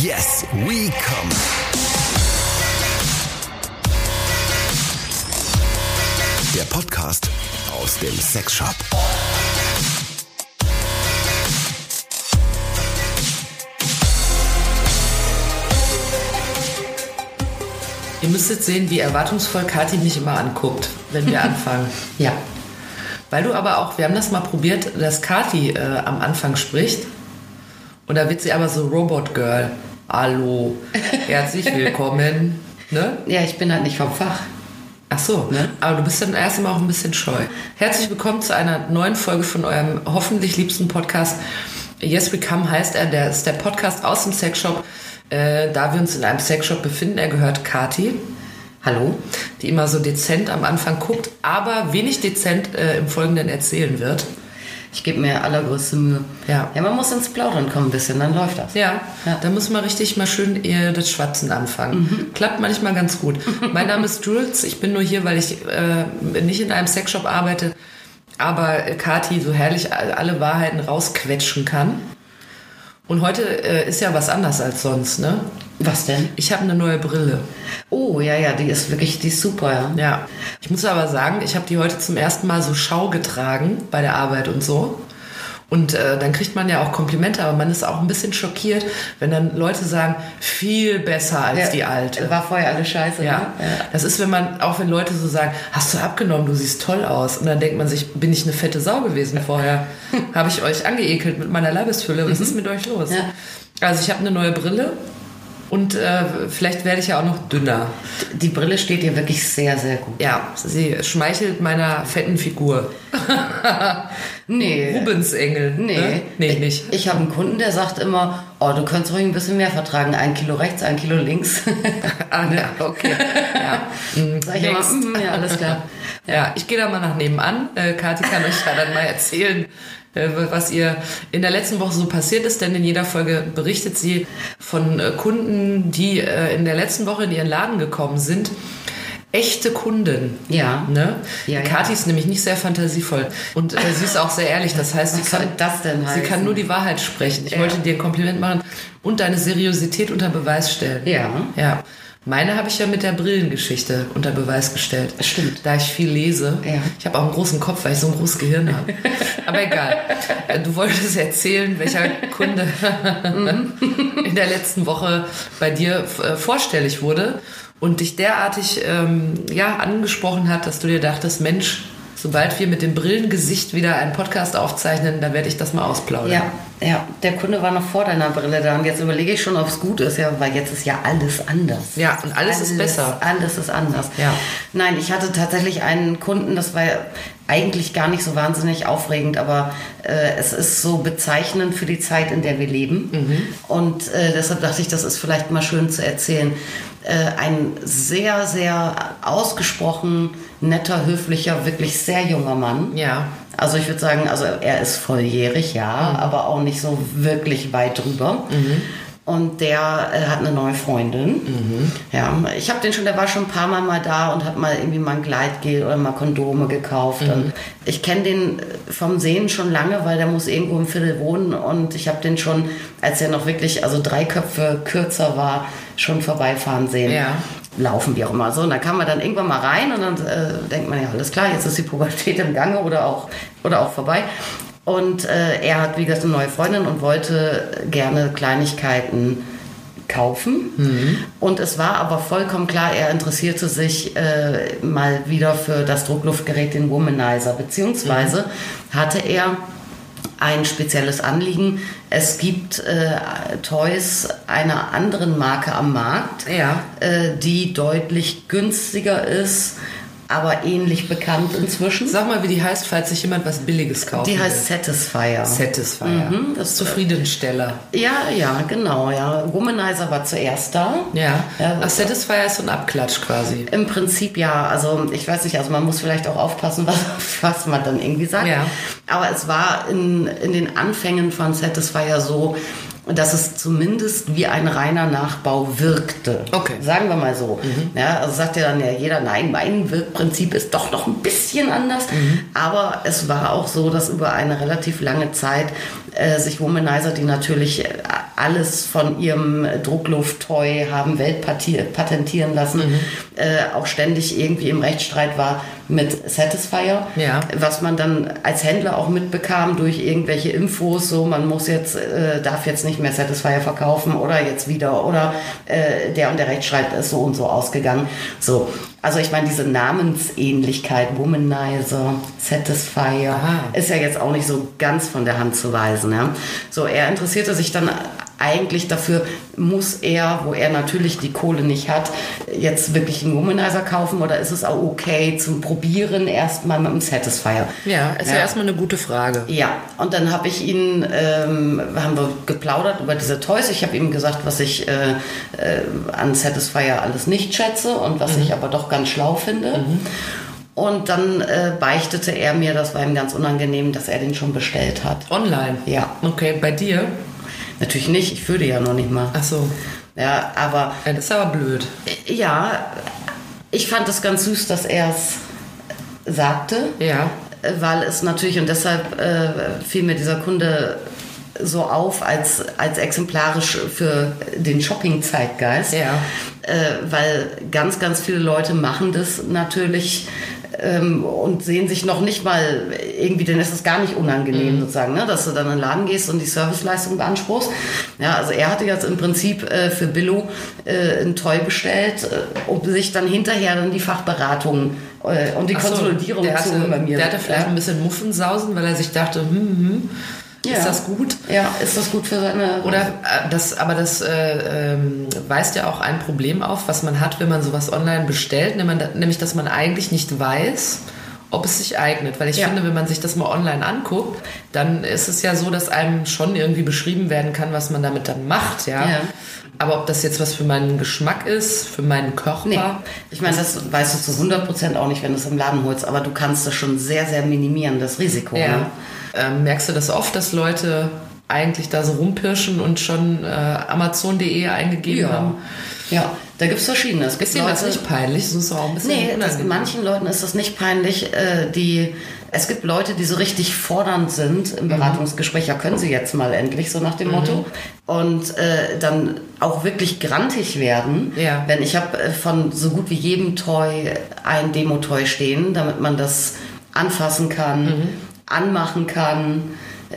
Yes, we come. Der Podcast aus dem Sexshop. Ihr müsstet sehen, wie erwartungsvoll Kathi mich immer anguckt, wenn wir anfangen. Ja. Weil du aber auch, wir haben das mal probiert, dass Kathi äh, am Anfang spricht. Und da wird sie aber so Robot Girl. Hallo, herzlich willkommen. Ne? Ja, ich bin halt nicht vom Fach. Ach so, ne? aber du bist dann erst immer auch ein bisschen scheu. Herzlich willkommen zu einer neuen Folge von eurem hoffentlich liebsten Podcast. Yes We Come heißt er, der ist der Podcast aus dem Sexshop. Äh, da wir uns in einem Sexshop befinden, er gehört Kati, Hallo? die immer so dezent am Anfang guckt, aber wenig dezent äh, im Folgenden erzählen wird. Ich gebe mir allergrößte Mühe. Ja. Ja, man muss ins Plaudern kommen ein bisschen, dann läuft das. Ja, Ja. da muss man richtig mal schön eher das Schwatzen anfangen. Klappt manchmal ganz gut. Mein Name ist Jules, ich bin nur hier, weil ich äh, nicht in einem Sexshop arbeite, aber Kati so herrlich alle Wahrheiten rausquetschen kann. Und heute äh, ist ja was anders als sonst, ne? Was denn? Ich habe eine neue Brille. Oh, ja, ja, die ist wirklich, die ist super, ja. Ja. Ich muss aber sagen, ich habe die heute zum ersten Mal so Schau getragen bei der Arbeit und so. Und äh, dann kriegt man ja auch Komplimente, aber man ist auch ein bisschen schockiert, wenn dann Leute sagen, viel besser als Ja, die alte. War vorher alles scheiße, Ja. ne? das ist, wenn man, auch wenn Leute so sagen, hast du abgenommen, du siehst toll aus. Und dann denkt man sich, bin ich eine fette Sau gewesen vorher? Habe ich euch angeekelt mit meiner Leibesfülle? Was ist mit euch los? Ja. Also ich habe eine neue Brille und äh, vielleicht werde ich ja auch noch dünner. Die Brille steht dir wirklich sehr, sehr gut. Ja, sie schmeichelt meiner fetten Figur. Nee. Rubensengel. Nee. Ne? Nee, nicht. Ich habe einen Kunden, der sagt immer, oh, du könntest ruhig ein bisschen mehr vertragen. Ein Kilo rechts, ein Kilo links. Ah, ja, okay. Ja. Mm, Sag ich immer, mm, ja, alles klar. Ja, ich gehe da mal nach nebenan. Äh, Kathi kann euch ja dann mal erzählen, äh, was ihr in der letzten Woche so passiert ist, denn in jeder Folge berichtet sie von äh, Kunden, die äh, in der letzten Woche in ihren Laden gekommen sind. Echte Kunden. Ja. Ne? Ja, ja. Kathi ist nämlich nicht sehr fantasievoll und äh, sie ist auch sehr ehrlich. Das heißt, sie kann, das denn sie kann nur die Wahrheit sprechen. Ich Ja. wollte dir ein Kompliment machen und deine Seriosität unter Beweis stellen. Ja. Ja. Meine habe ich ja mit der Brillengeschichte unter Beweis gestellt. Stimmt. Da ich viel lese. Ja. Ich habe auch einen großen Kopf, weil ich so ein großes Gehirn habe. Aber egal. Äh, Du wolltest erzählen, welcher Kunde in der letzten Woche bei dir äh, vorstellig wurde und dich derartig ähm, ja, angesprochen hat, dass du dir dachtest, Mensch, sobald wir mit dem Brillengesicht wieder einen Podcast aufzeichnen, da werde ich das mal ausplaudern. Ja, ja, der Kunde war noch vor deiner Brille da und jetzt überlege ich schon, ob es gut ist, ja, weil jetzt ist ja alles anders. Ja, und alles ist besser. Alles ist anders. Ja. Nein, ich hatte tatsächlich einen Kunden, das war eigentlich gar nicht so wahnsinnig aufregend, aber äh, es ist so bezeichnend für die Zeit, in der wir leben. Mhm. Und äh, deshalb dachte ich, das ist vielleicht mal schön zu erzählen. Äh, ein sehr, sehr ausgesprochen netter, höflicher, wirklich sehr junger Mann. Ja. Also ich würde sagen, also er ist volljährig, ja, aber auch nicht so wirklich weit drüber. Und der äh, hat eine neue Freundin. Ja, ich habe den schon, der war schon ein paar Mal mal da und hat mal irgendwie mal ein Gleitgel oder mal Kondome gekauft. Und ich kenne den vom Sehen schon lange, weil der muss irgendwo im Viertel wohnen. Und ich habe den schon, als er noch wirklich, also drei Köpfe kürzer war, schon vorbeifahren sehen Ja. laufen, wie auch immer. So, und dann kam man dann irgendwann mal rein und dann äh, denkt man ja, alles klar, jetzt ist die Pubertät im Gange oder auch, oder auch vorbei. Und äh, er hat, wie gesagt, eine neue Freundin und wollte gerne Kleinigkeiten kaufen. Und es war aber vollkommen klar, er interessierte sich äh, mal wieder für das Druckluftgerät, den Womanizer, beziehungsweise hatte er ein spezielles Anliegen. Es gibt äh, Toys einer anderen Marke am Markt, Ja. äh, die deutlich günstiger ist, aber ähnlich bekannt inzwischen. Sag mal, wie die heißt, falls sich jemand was Billiges kauft. Die heißt Satisfyer. Satisfier. Mhm, das- Zufriedensteller. Ja, ja, genau, ja. Womanizer war zuerst da. Ja. Ja, Ach, Satisfier ist so ein Abklatsch quasi. Im Prinzip ja, also ich weiß nicht, also man muss vielleicht auch aufpassen, was, was man dann irgendwie sagt. Ja. Aber es war in, in den Anfängen von Satisfyer so, dass es zumindest wie ein reiner Nachbau wirkte. Okay. Sagen wir mal so. Ja, also sagt ja dann ja jeder, nein, mein Wirkprinzip ist doch noch ein bisschen anders. Aber es war auch so, dass über eine relativ lange Zeit äh, sich Womanizer, die natürlich äh, alles von ihrem Druckluft-Toy haben weltpatentieren lassen, mhm. äh, auch ständig irgendwie im Rechtsstreit war mit Satisfier, ja. was man dann als Händler auch mitbekam durch irgendwelche Infos, so man muss jetzt, äh, darf jetzt nicht mehr Satisfier verkaufen oder jetzt wieder oder äh, der und der Rechtsstreit ist so und so ausgegangen. So, also ich meine, diese Namensähnlichkeit, Womanizer, Satisfier, Aha. ist ja jetzt auch nicht so ganz von der Hand zu weisen. Ja? So, er interessierte sich dann eigentlich dafür, muss er, wo er natürlich die Kohle nicht hat, jetzt wirklich einen Womanizer kaufen oder ist es auch okay zum Probieren erstmal mit einem Satisfier? Ja, ist ja, ja erstmal eine gute Frage. Ja, und dann habe ich ihn, ähm, haben wir geplaudert über diese Toys. Ich habe ihm gesagt, was ich äh, äh, an Satisfier alles nicht schätze und was mhm. ich aber doch ganz schlau finde. Mhm. Und dann äh, beichtete er mir, das war ihm ganz unangenehm, dass er den schon bestellt hat. Online? Ja. Okay, bei dir? Natürlich nicht, ich würde ja noch nicht mal. Ach so. Ja, aber. Ja, das ist aber blöd. Ja, ich fand es ganz süß, dass er es sagte. Ja. Weil es natürlich, und deshalb äh, fiel mir dieser Kunde so auf als, als exemplarisch für den Shopping-Zeitgeist. Ja. Äh, weil ganz, ganz viele Leute machen das natürlich ähm, und sehen sich noch nicht mal irgendwie, denn es ist gar nicht unangenehm mhm. sozusagen, ne, dass du dann in den Laden gehst und die Serviceleistung beanspruchst. Ja, also er hatte jetzt im Prinzip äh, für Billo äh, ein Toy bestellt, äh, um sich dann hinterher dann die Fachberatung äh, und die so, Konsolidierung zu holen bei mir. Der hatte vielleicht ja. ein bisschen Muffensausen, weil er sich dachte, hm, hm ja. Ist das gut? Ja, ist das gut für seine. Oder äh, das, aber das äh, ähm, weist ja auch ein Problem auf, was man hat, wenn man sowas online bestellt, nämlich dass man eigentlich nicht weiß, ob es sich eignet. Weil ich ja. finde, wenn man sich das mal online anguckt, dann ist es ja so, dass einem schon irgendwie beschrieben werden kann, was man damit dann macht, ja. ja. Aber ob das jetzt was für meinen Geschmack ist, für meinen Körper. Nee. Ich meine, das weißt du zu 100 Prozent auch nicht, wenn du es im Laden holst, aber du kannst das schon sehr, sehr minimieren, das Risiko. Ja. Ne? Ähm, merkst du das oft, dass Leute eigentlich da so rumpirschen und schon äh, Amazon.de eingegeben ja. haben? Ja, da gibt es verschiedene. Es ist dir das nicht peinlich? Das ist auch ein bisschen nee, das, manchen Leuten ist das nicht peinlich. Äh, die, es gibt Leute, die so richtig fordernd sind im mhm. Beratungsgespräch. Ja, können sie jetzt mal endlich, so nach dem mhm. Motto. Und äh, dann auch wirklich grantig werden. Ja. Wenn ich habe äh, von so gut wie jedem Toy ein Demo-Toy stehen, damit man das anfassen kann. Mhm anmachen kann,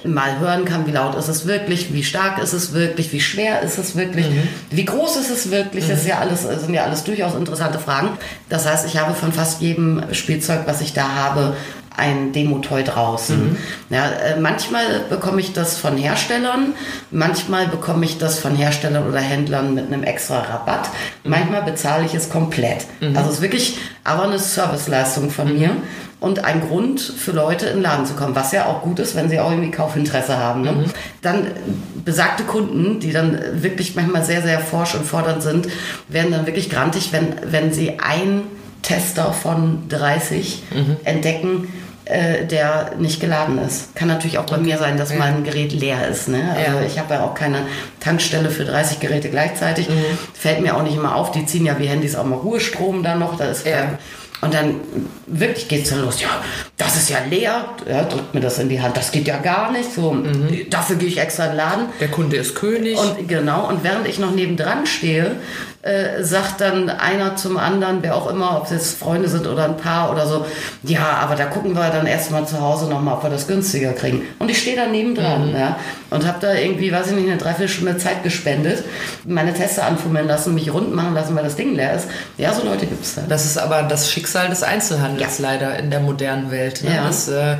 mal hören kann, wie laut ist es wirklich, wie stark ist es wirklich, wie schwer ist es wirklich, mhm. wie groß ist es wirklich. Das ist ja alles, sind ja alles durchaus interessante Fragen. Das heißt, ich habe von fast jedem Spielzeug, was ich da habe, ein Demo-Toy draußen. Mhm. Ja, äh, manchmal bekomme ich das von Herstellern, manchmal bekomme ich das von Herstellern oder Händlern mit einem extra Rabatt, mhm. manchmal bezahle ich es komplett. Mhm. Also es ist wirklich aber eine Serviceleistung von mhm. mir und ein Grund für Leute in den Laden zu kommen, was ja auch gut ist, wenn sie auch irgendwie Kaufinteresse haben. Ne? Mhm. Dann besagte Kunden, die dann wirklich manchmal sehr, sehr forsch und fordernd sind, werden dann wirklich grantig, wenn, wenn sie ein Tester von 30 mhm. entdecken, äh, der nicht geladen ist. Kann natürlich auch bei okay. mir sein, dass ja. mein Gerät leer ist. Ne? Also ja. ich habe ja auch keine Tankstelle für 30 Geräte gleichzeitig. Mhm. Fällt mir auch nicht immer auf. Die ziehen ja wie Handys auch mal Ruhestrom dann noch. Da ist ja. Und dann wirklich geht es dann los. Ja, das ist ja leer. Ja, drückt mir das in die Hand. Das geht ja gar nicht. So, mhm. Dafür gehe ich extra in den Laden. Der Kunde ist König. Und genau. Und während ich noch nebendran stehe, äh, sagt dann einer zum anderen, wer auch immer, ob es jetzt Freunde sind oder ein Paar oder so, ja, aber da gucken wir dann erstmal zu Hause nochmal, ob wir das günstiger kriegen. Und ich stehe da nebendran, mhm. ja, und habe da irgendwie, weiß ich nicht, eine Dreiviertelstunde Zeit gespendet, meine Teste anfummeln lassen, mich rund machen lassen, weil das Ding leer ist. Ja, so Leute gibt es da. Das ist aber das Schicksal des Einzelhandels ja. leider in der modernen Welt. Ne? Ja. Dass äh,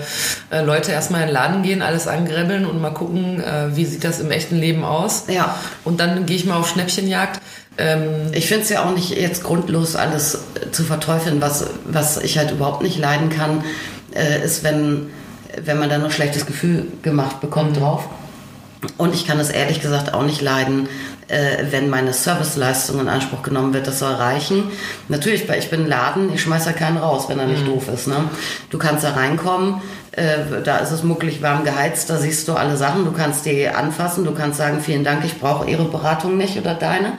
äh, Leute erstmal in den Laden gehen, alles angrebbeln und mal gucken, äh, wie sieht das im echten Leben aus. Ja. Und dann gehe ich mal auf Schnäppchenjagd. Ähm, ich finde es ja auch nicht jetzt grundlos, alles zu verteufeln. Was, was ich halt überhaupt nicht leiden kann, äh, ist, wenn, wenn man dann noch schlechtes Gefühl gemacht bekommt mhm. drauf. Und ich kann es ehrlich gesagt auch nicht leiden, äh, wenn meine Serviceleistung in Anspruch genommen wird. Das soll reichen. Natürlich, weil ich bin ein Laden, ich schmeiße ja keinen raus, wenn er nicht mhm. doof ist. Ne? Du kannst da reinkommen, äh, da ist es muckelig warm geheizt, da siehst du alle Sachen, du kannst die anfassen, du kannst sagen, vielen Dank, ich brauche Ihre Beratung nicht oder deine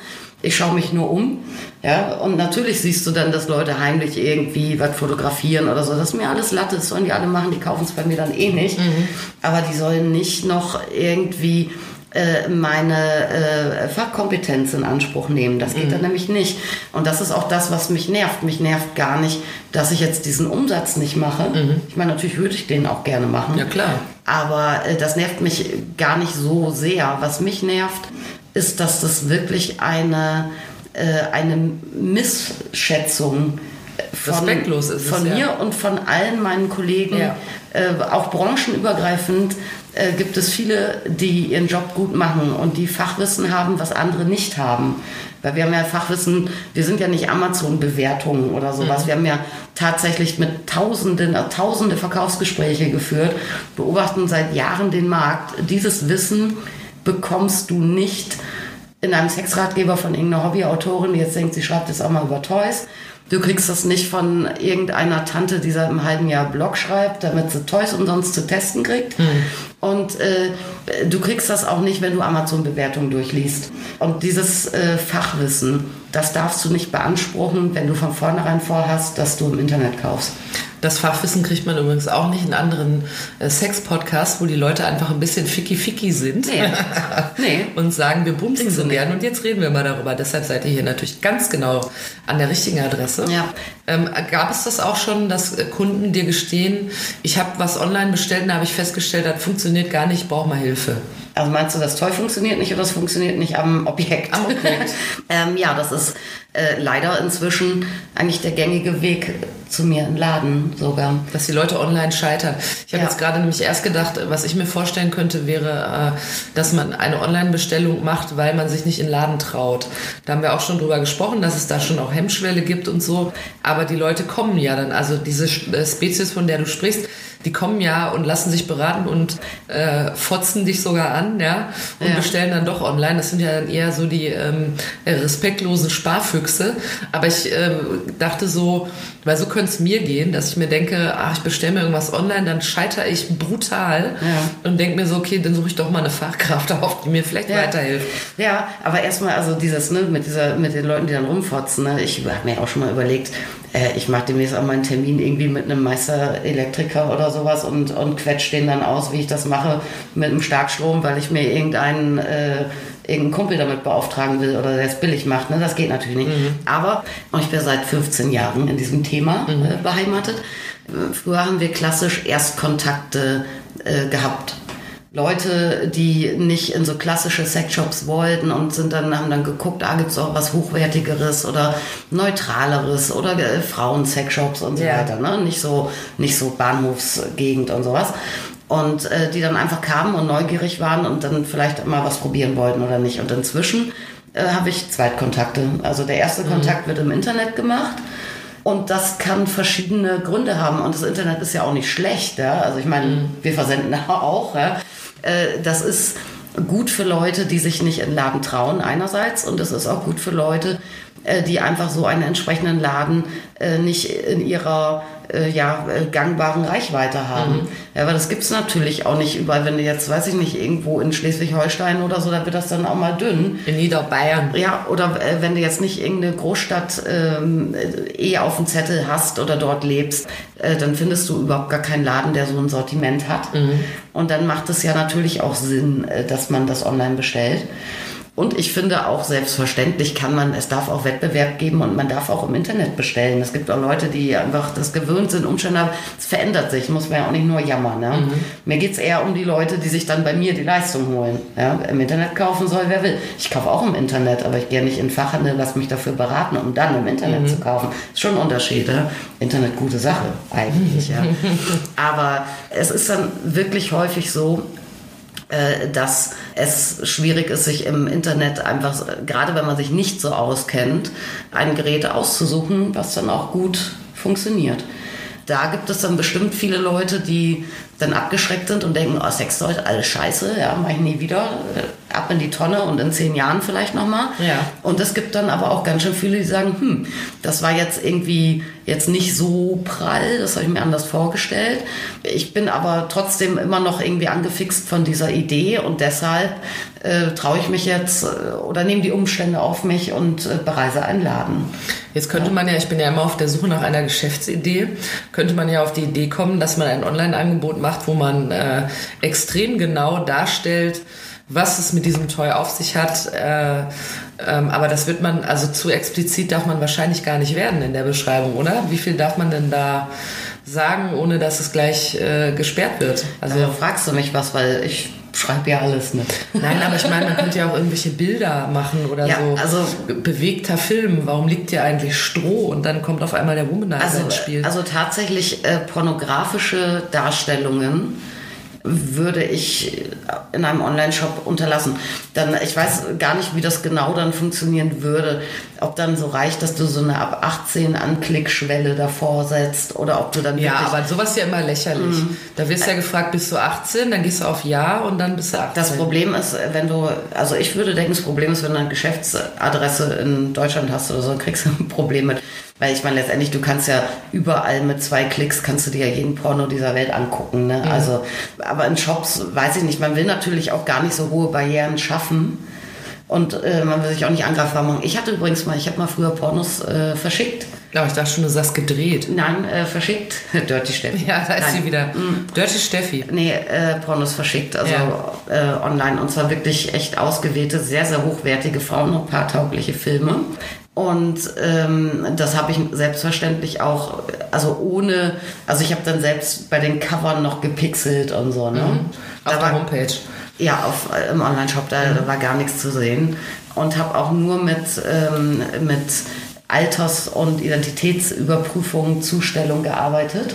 ich schaue mich nur um. Ja, und natürlich siehst du dann, dass Leute heimlich irgendwie was fotografieren oder so. Das ist mir alles Latte, das sollen die alle machen, die kaufen es bei mir dann eh nicht. Mhm. Aber die sollen nicht noch irgendwie äh, meine äh, Fachkompetenz in Anspruch nehmen. Das geht dann nämlich nicht. Und das ist auch das, was mich nervt. Mich nervt gar nicht, dass ich jetzt diesen Umsatz nicht mache. Ich meine, natürlich würde ich den auch gerne machen. Ja, klar. Aber äh, das nervt mich gar nicht so sehr. Was mich nervt, ist, dass das wirklich eine, äh, eine Missschätzung von, ist von ja. mir und von allen meinen Kollegen, Ja. äh, auch branchenübergreifend, äh, gibt es viele, die ihren Job gut machen und die Fachwissen haben, was andere nicht haben. Weil wir haben ja Fachwissen, wir sind ja nicht Amazon-Bewertungen oder sowas. Mhm. Wir haben ja tatsächlich mit Tausenden, äh, Tausende Verkaufsgespräche geführt, beobachten seit Jahren den Markt. Dieses Wissen bekommst du nicht in einem Sexratgeber von irgendeiner Hobbyautorin, die jetzt denkt, sie schreibt jetzt auch mal über Toys. Du kriegst das nicht von irgendeiner Tante, die seit einem halben Jahr Blog schreibt, damit sie Toys umsonst zu testen kriegt. Und äh, du kriegst das auch nicht, wenn du Amazon-Bewertungen durchliest. Und dieses äh, Fachwissen, das darfst du nicht beanspruchen, wenn du von vornherein vorhast, dass du im Internet kaufst. Das Fachwissen kriegt man übrigens auch nicht in anderen äh, Sex-Podcasts, wo die Leute einfach ein bisschen ficky-ficky sind Nee. Nee. und sagen, wir bumsen so gern und jetzt reden wir mal darüber. Deshalb seid ihr hier natürlich ganz genau an der richtigen Adresse. Ja. Ähm, gab es das auch schon, dass äh, Kunden dir gestehen, ich habe was online bestellt und da habe ich festgestellt, das funktioniert gar nicht, ich brauche mal Hilfe. Also meinst du, das Toy funktioniert nicht oder das funktioniert nicht am Objekt? Am Objekt. ähm, ja, das ist äh, leider inzwischen eigentlich der gängige Weg zu mir im Laden sogar. Dass die Leute online scheitern. Ich habe Ja. jetzt gerade nämlich erst gedacht, was ich mir vorstellen könnte, wäre, äh, dass man eine Online-Bestellung macht, weil man sich nicht in den Laden traut. Da haben wir auch schon drüber gesprochen, dass es da schon auch Hemmschwelle gibt und so. Aber die Leute kommen ja dann, also diese äh, Spezies, von der du sprichst, die kommen ja und lassen sich beraten und äh, fotzen dich sogar an, ja, und Ja. bestellen dann doch online. Das sind ja dann eher so die ähm, äh, respektlosen Sparfüchse. Aber ich ähm, dachte so, weil so könnte es mir gehen, dass ich mir denke, ach, ich bestelle mir irgendwas online, dann scheitere ich brutal Ja. und denke mir so, okay, dann suche ich doch mal eine Fachkraft auf, die mir vielleicht Ja. weiterhilft. Ja, aber erstmal also dieses, ne, mit dieser, mit den Leuten, die dann rumfotzen, ne, ich habe mir auch schon mal überlegt, äh, ich mache demnächst auch mal einen Termin irgendwie mit einem Meister-Elektriker oder sowas und, und quetsch den dann aus, wie ich das mache mit einem Starkstrom, weil ich mir irgendeinen, äh, irgendeinen Kumpel damit beauftragen will oder der es billig macht. Ne? Das geht natürlich nicht. Aber und ich bin seit 15 Jahren in diesem Thema äh, beheimatet. Äh, Früher haben wir klassisch Erstkontakte äh, gehabt. Leute, die nicht in so klassische Sexshops wollten und sind dann, haben dann geguckt, ah, gibt's auch was Hochwertigeres oder Neutraleres oder äh, Frauen-Sexshops und so Ja. weiter. Ne? Nicht so, nicht so Bahnhofsgegend und sowas. Und äh, die dann einfach kamen und neugierig waren und dann vielleicht mal was probieren wollten oder nicht. Und inzwischen äh, habe ich Zweitkontakte. Also der erste Kontakt wird im Internet gemacht. Und das kann verschiedene Gründe haben. Und das Internet ist ja auch nicht schlecht. Ja? Also ich meine, wir versenden auch. Ja? Äh, Das ist gut für Leute, die sich nicht in den Laden trauen einerseits. Und es ist auch gut für Leute, die einfach so einen entsprechenden Laden äh, nicht in ihrer äh, ja, äh, gangbaren Reichweite haben. Ja, aber das gibt's natürlich auch nicht überall. Wenn du jetzt, weiß ich nicht, irgendwo in Schleswig-Holstein oder so, da wird das dann auch mal dünn. In Niederbayern. Ja, oder äh, wenn du jetzt nicht irgendeine Großstadt ähm, äh, eh auf dem Zettel hast oder dort lebst, äh, dann findest du überhaupt gar keinen Laden, der so ein Sortiment hat. Und dann macht es ja natürlich auch Sinn, äh, dass man das online bestellt. Und ich finde auch selbstverständlich kann man, es darf auch Wettbewerb geben und man darf auch im Internet bestellen. Es gibt auch Leute, die einfach das gewöhnt sind, Umstände haben. Es verändert sich, muss man ja auch nicht nur jammern. Ne? Mir geht's eher um die Leute, die sich dann bei mir die Leistung holen. Ja? Im Internet kaufen soll, wer will. Ich kaufe auch im Internet, aber ich gehe nicht in Fachhandel, lass mich dafür beraten, um dann im Internet zu kaufen. Ist schon ein Unterschied. Ja? Internet gute Sache, eigentlich. ja. Aber es ist dann wirklich häufig so, dass es schwierig ist, sich im Internet einfach, gerade wenn man sich nicht so auskennt, ein Gerät auszusuchen, was dann auch gut funktioniert. Da gibt es dann bestimmt viele Leute, die dann abgeschreckt sind und denken, oh, Sextoys, alles scheiße, ja, mach ich nie wieder, äh, ab in die Tonne und in zehn Jahren vielleicht nochmal. Ja. Und es gibt dann aber auch ganz schön viele, die sagen, hm, das war jetzt irgendwie jetzt nicht so prall, das habe ich mir anders vorgestellt. Ich bin aber trotzdem immer noch irgendwie angefixt von dieser Idee und deshalb äh, traue ich mich jetzt äh, oder nehme die Umstände auf mich und äh, bereise einen Laden. Jetzt könnte man ja, ich bin ja immer auf der Suche nach einer Geschäftsidee, könnte man ja auf die Idee kommen, dass man ein Online-Angebot macht, wo man äh, extrem genau darstellt, was es mit diesem Toy auf sich hat. Äh, ähm, aber das wird man, also zu explizit darf man wahrscheinlich gar nicht werden in der Beschreibung, oder? Wie viel darf man denn da sagen, ohne dass es gleich äh, gesperrt wird? Also da fragst du mich was, weil ich schreibe ja alles mit. Nein, aber ich meine, man könnte ja auch irgendwelche Bilder machen oder Ja, so. also- bewegter Film. Warum liegt hier eigentlich Stroh und dann kommt auf einmal der Womanizer Also, ins Spiel? also tatsächlich äh, pornografische Darstellungen würde ich in einem Online-Shop unterlassen. Dann, ich weiß gar nicht, wie das genau dann funktionieren würde. Ob dann so reicht, dass du so eine ab 18 Anklickschwelle davor setzt oder ob du dann ja, aber sowas ist ja immer lächerlich. Da wirst du ja gefragt, bist du 18? Dann gehst du auf Ja und dann bist du 18. Das Problem ist, wenn du, also ich würde denken, das Problem ist, wenn du eine Geschäftsadresse in Deutschland hast oder so, kriegst du ein Problem mit. Weil ich meine, letztendlich, du kannst ja überall mit zwei Klicks kannst du dir ja jeden Porno dieser Welt angucken. Ne? Also, aber in Shops weiß ich nicht, man will natürlich auch gar nicht so hohe Barrieren schaffen. Und äh, man will sich auch nicht angreifbar machen. Ich hatte übrigens mal, ich habe mal früher Pornos äh, verschickt. Ja, ich dachte schon, du sagst gedreht. Nein, äh, verschickt. Dirty Steffi. Ja, da ist Nein. sie wieder. Dirty Steffi. Nee, äh, Pornos verschickt, also äh, online. Und zwar wirklich echt ausgewählte, sehr, sehr hochwertige, frauenpaartaugliche Filme. Und ähm, das habe ich selbstverständlich auch, also ohne, also ich habe dann selbst bei den Covern noch gepixelt und so. Ne? Auf Da der war- Homepage. ja, auf, äh, im Online-Shop, da, da war gar nichts zu sehen. Und habe auch nur mit, ähm, mit Alters- und Identitätsüberprüfung, Zustellung gearbeitet.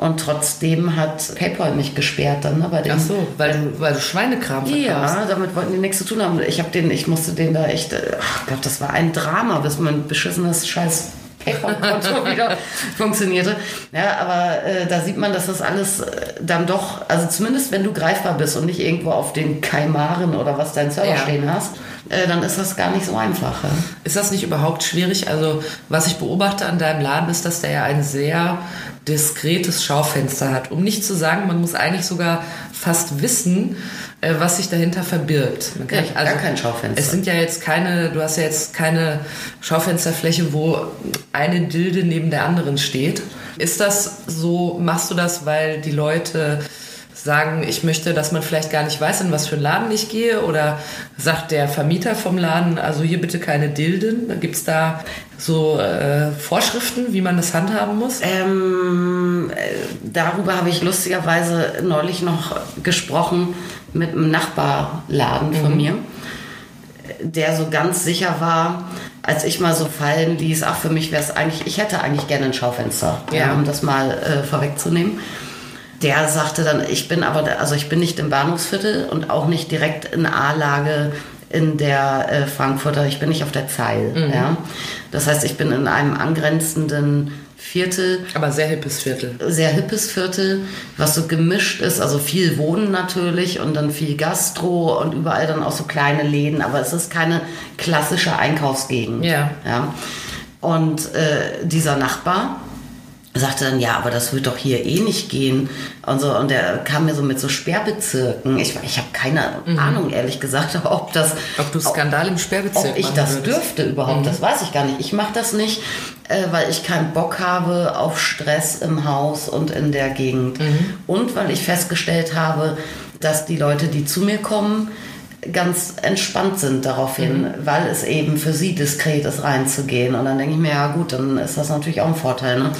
Und trotzdem hat PayPal mich gesperrt dann ne, bei dem. Ach so, weil du, weil du Schweinekram verkaufst. Ja, damit wollten die nichts zu tun haben. Ich habe den, ich musste den da echt, äh, ach Gott, das war ein Drama, bis mein beschissenes Scheiß PayPal-Konto wieder funktionierte. Ja, aber äh, da sieht man, dass das alles äh, dann doch, also zumindest wenn du greifbar bist und nicht irgendwo auf den Kaimaren oder was dein Server Ja. stehen hast, dann ist das gar nicht so einfach. Ist das nicht überhaupt schwierig? Also, was ich beobachte an deinem Laden ist, dass der ja ein sehr diskretes Schaufenster hat. Um nicht zu sagen, man muss eigentlich sogar fast wissen, äh, was sich dahinter verbirgt. Man kann- Ja, gar kein Schaufenster. Es sind ja jetzt keine, du hast ja jetzt keine Schaufensterfläche, wo eine Dilde neben der anderen steht. Ist das so, machst du das, weil die Leute sagen, ich möchte, dass man vielleicht gar nicht weiß, in was für einen Laden ich gehe? Oder sagt der Vermieter vom Laden, also hier bitte keine Dilden? Gibt es da so äh, Vorschriften, wie man das handhaben muss? Ähm, äh, darüber habe ich lustigerweise neulich noch gesprochen mit einem Nachbarladen von mir, der so ganz sicher war, als ich mal so fallen ließ, ach, für mich wäre es eigentlich, ich hätte eigentlich gerne ein Schaufenster, ja. um das mal äh, vorwegzunehmen. Der sagte dann, ich bin aber, also ich bin nicht im Bahnhofsviertel und auch nicht direkt in A-Lage in der äh, Frankfurter, ich bin nicht auf der Zeil. Ja? Das heißt, ich bin in einem angrenzenden Viertel, Aber sehr hippes Viertel. sehr hippes Viertel, was so gemischt ist, also viel Wohnen natürlich und dann viel Gastro und überall dann auch so kleine Läden, aber es ist keine klassische Einkaufsgegend. Ja. ja. Und äh, dieser Nachbar sagte dann, ja, aber das wird doch hier eh nicht gehen. Und, so, und der kam mir so mit so Sperrbezirken. Ich, ich habe keine Ahnung, ehrlich gesagt, ob das Ob du Skandal im Sperrbezirk ob ich das würdest. dürfte überhaupt, das weiß ich gar nicht. Ich mache das nicht, äh, weil ich keinen Bock habe auf Stress im Haus und in der Gegend. Und weil ich festgestellt habe, dass die Leute, die zu mir kommen, ganz entspannt sind daraufhin, weil es eben für sie diskret ist, reinzugehen. Und dann denke ich mir, ja gut, dann ist das natürlich auch ein Vorteil. Ne?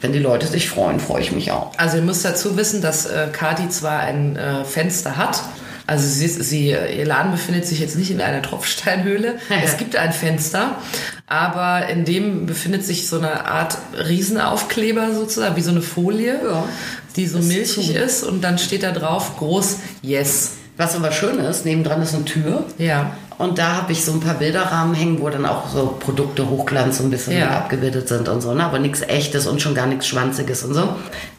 Wenn die Leute sich freuen, freue ich mich auch. Also ihr müsst dazu wissen, dass äh, Kati zwar ein äh, Fenster hat, also sie, sie, ihr Laden befindet sich jetzt nicht in einer Tropfsteinhöhle. es gibt ein Fenster, aber in dem befindet sich so eine Art Riesenaufkleber sozusagen, wie so eine Folie, Ja. die so Ist milchig zu. ist und dann steht da drauf groß Yes. Was aber schön ist, nebendran ist eine Tür. Ja. Und da habe ich so ein paar Bilderrahmen hängen, wo dann auch so Produkte Hochglanz so ein bisschen Ja. abgebildet sind und so, ne? aber nichts echtes und schon gar nichts Schwanziges und so.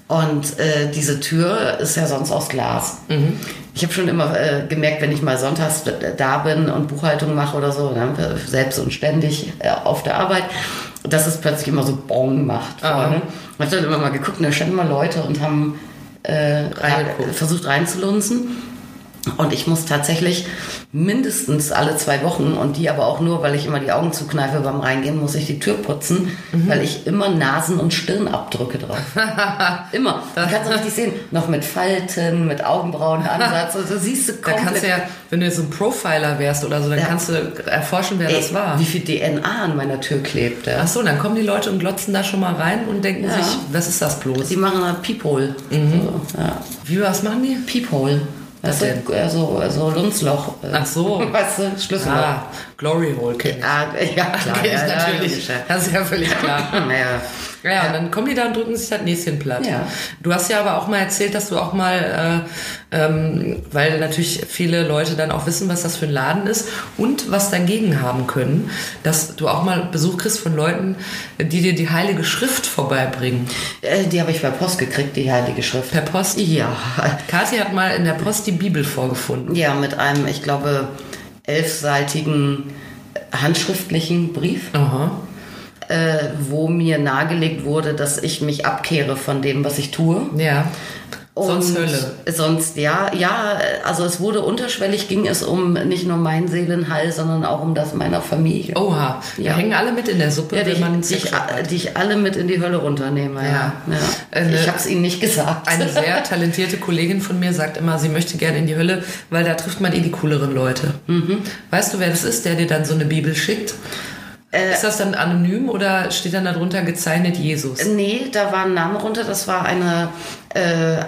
Und äh, diese Tür ist ja sonst aus Glas. Ich habe schon immer äh, gemerkt, wenn ich mal sonntags da bin und Buchhaltung mache oder so, ne? selbst und ständig äh, auf der Arbeit, dass es plötzlich immer so Bong macht vorne. Ich habe dann immer mal geguckt, und da standen immer Leute und haben äh, versucht reinzulunzen. Und ich muss tatsächlich mindestens alle zwei Wochen und die aber auch nur, weil ich immer die Augen zukneife beim Reingehen, muss ich die Tür putzen, weil ich immer Nasen- und Stirnabdrücke drauf. immer. Da kannst du richtig sehen. Noch mit Falten, mit Augenbrauenansatz. Also siehst du Da komplett. kannst du ja, wenn du jetzt ein Profiler wärst oder so, dann Ja. kannst du erforschen, wer das Ey, war. Wie viel DNA an meiner Tür klebt. Ja. Ach so, dann kommen die Leute und glotzen da schon mal rein und denken Ja. sich, was ist das bloß? Die machen ein Peephole. So, ja. Wie, was machen die? Peephole. Was Weißt du, also, also Lunzloch. äh, Ach so. Weißt du, Schlüsselloch. Ah, Glory Hole kenn ich. Ah, ja, klar. Ich ja, ja, natürlich. ja. Das ist ja völlig klar. Naja. Ja, und dann kommen die da und drücken sich das Näschen platt. Ja. Du hast ja aber auch mal erzählt, dass du auch mal, äh, ähm, weil natürlich viele Leute dann auch wissen, was das für ein Laden ist und was dagegen haben können, dass du auch mal Besuch kriegst von Leuten, die dir die Heilige Schrift vorbeibringen. Äh, Die habe ich per Post gekriegt, die Heilige Schrift. Per Post. Ja. Kathi hat mal in der Post die Bibel vorgefunden. Ja, mit einem, ich glaube, elfseitigen handschriftlichen Brief, Aha. Äh, wo mir nahegelegt wurde, dass ich mich abkehre von dem, was ich tue. Ja. Sonst Und Hölle. Sonst, ja, ja, also es wurde unterschwellig, ging es um nicht nur mein Seelenheil, sondern auch um das meiner Familie. Oha. Ja. hängen alle mit in der Suppe, Ja, die, wenn man einen die, ich, die ich alle mit in die Hölle runternehme. Ja. Ja. Ja. Eine- ich habe es ihnen nicht gesagt. Eine sehr talentierte Kollegin von mir sagt immer, sie möchte gerne in die Hölle, weil da trifft man eh die cooleren Leute. Mhm. Weißt du, wer das ist, der dir dann so eine Bibel schickt? Äh, ist das dann anonym oder steht dann darunter gezeichnet Jesus? Nee, da war ein Name runter. Das war eine, äh,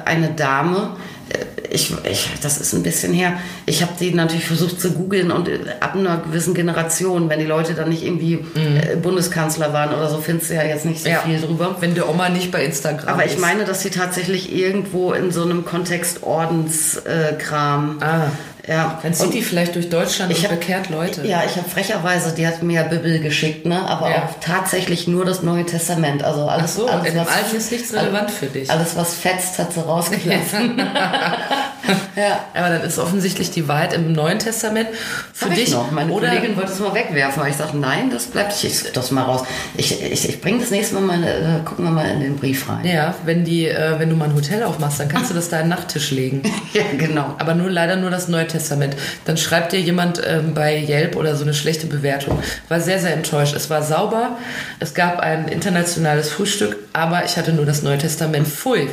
eine Dame. Äh, Ich, ich, das ist ein bisschen her. Ich habe die natürlich versucht zu googeln und äh, ab einer gewissen Generation, wenn die Leute dann nicht irgendwie äh, Bundeskanzler waren oder so, findest du ja jetzt nicht so Mhm. Ja. viel drüber. Wenn der Oma nicht bei Instagram Aber ist. ich meine, dass sie tatsächlich irgendwo in so einem Kontext Ordenskram. Äh, Ah, ja. dann zieht Und- die vielleicht durch Deutschland Ich und hab- bekehrt Leute. Ja, ich habe frecherweise, die hat mir Bibel geschickt, ne? aber Ja. auch tatsächlich nur das Neue Testament. Also Ach alles, so, alles, dem was- Alten ist nichts relevant für dich. Alles, was fetzt, hat sie rausgelassen. ja. Aber dann ist offensichtlich die Wahrheit im Neuen Testament für Sag ich dich. noch. Meine oder Kollegin wollte es mal wegwerfen, aber ich sage, nein, das bleibt, ich, ich das mal raus. Ich, ich, ich bringe das nächste Mal, mal äh, gucken wir mal in den Brief rein. ja, wenn die, äh, wenn du mal ein Hotel aufmachst, dann kannst du das da in den Nachttisch legen. Ja, genau. Aber nur leider nur das Neue Testament. Dann schreibt dir jemand ähm, bei Yelp oder so eine schlechte Bewertung. War sehr, sehr enttäuscht. Es war sauber, es gab ein internationales Frühstück, aber ich hatte nur das Neue Testament. Pfui.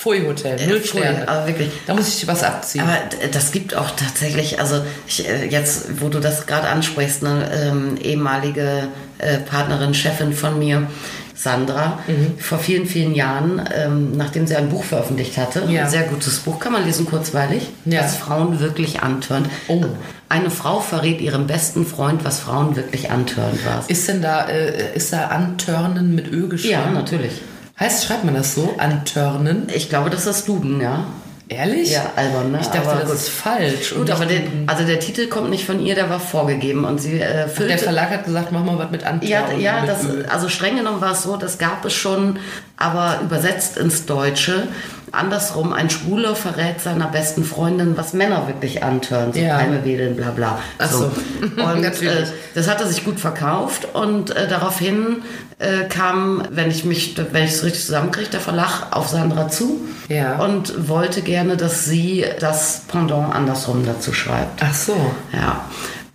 Pfui Hotel. Null pfui, Sterne. aber wirklich. Da muss ich was abziehen. Aber das gibt auch tatsächlich, also ich, äh, jetzt, wo du das gerade ansprichst, eine ähm, ehemalige äh, Partnerin, Chefin von mir, Sandra, Mhm. vor vielen, vielen Jahren, ähm, nachdem sie ein Buch veröffentlicht hatte, Ja. ein sehr gutes Buch, kann man lesen, kurzweilig, Ja. was Frauen wirklich antörnt. Oh. Eine Frau verrät ihrem besten Freund, was Frauen wirklich antörnt war. ist denn da, äh, ist da Antörnen mit Ö geschrieben? Ja, natürlich. Heißt, schreibt man das so? Antörnen? Ich glaube, das ist Duden, ja. Ehrlich? Ja, albern, ne? Ich dachte, Aber das gut. ist falsch. Gut, aber der, also der Titel kommt nicht von ihr, der war vorgegeben und sie äh, Ach, füllte der Verlag hat gesagt, mach mal was mit Antörnen. Ja, ja das, also streng genommen war es so, das gab es schon, aber übersetzt ins Deutsche. Andersrum, ein Schwuler verrät seiner besten Freundin, was Männer wirklich antören, so Ja. Palme wedeln, bla bla. Ach so. Und äh, das hatte sich gut verkauft und äh, daraufhin äh, kam, wenn ich mich, wenn ich es richtig zusammenkriege, der Verlag auf Sandra zu Ja. und wollte gerne, dass sie das Pendant andersrum dazu schreibt. Ach so. Ja.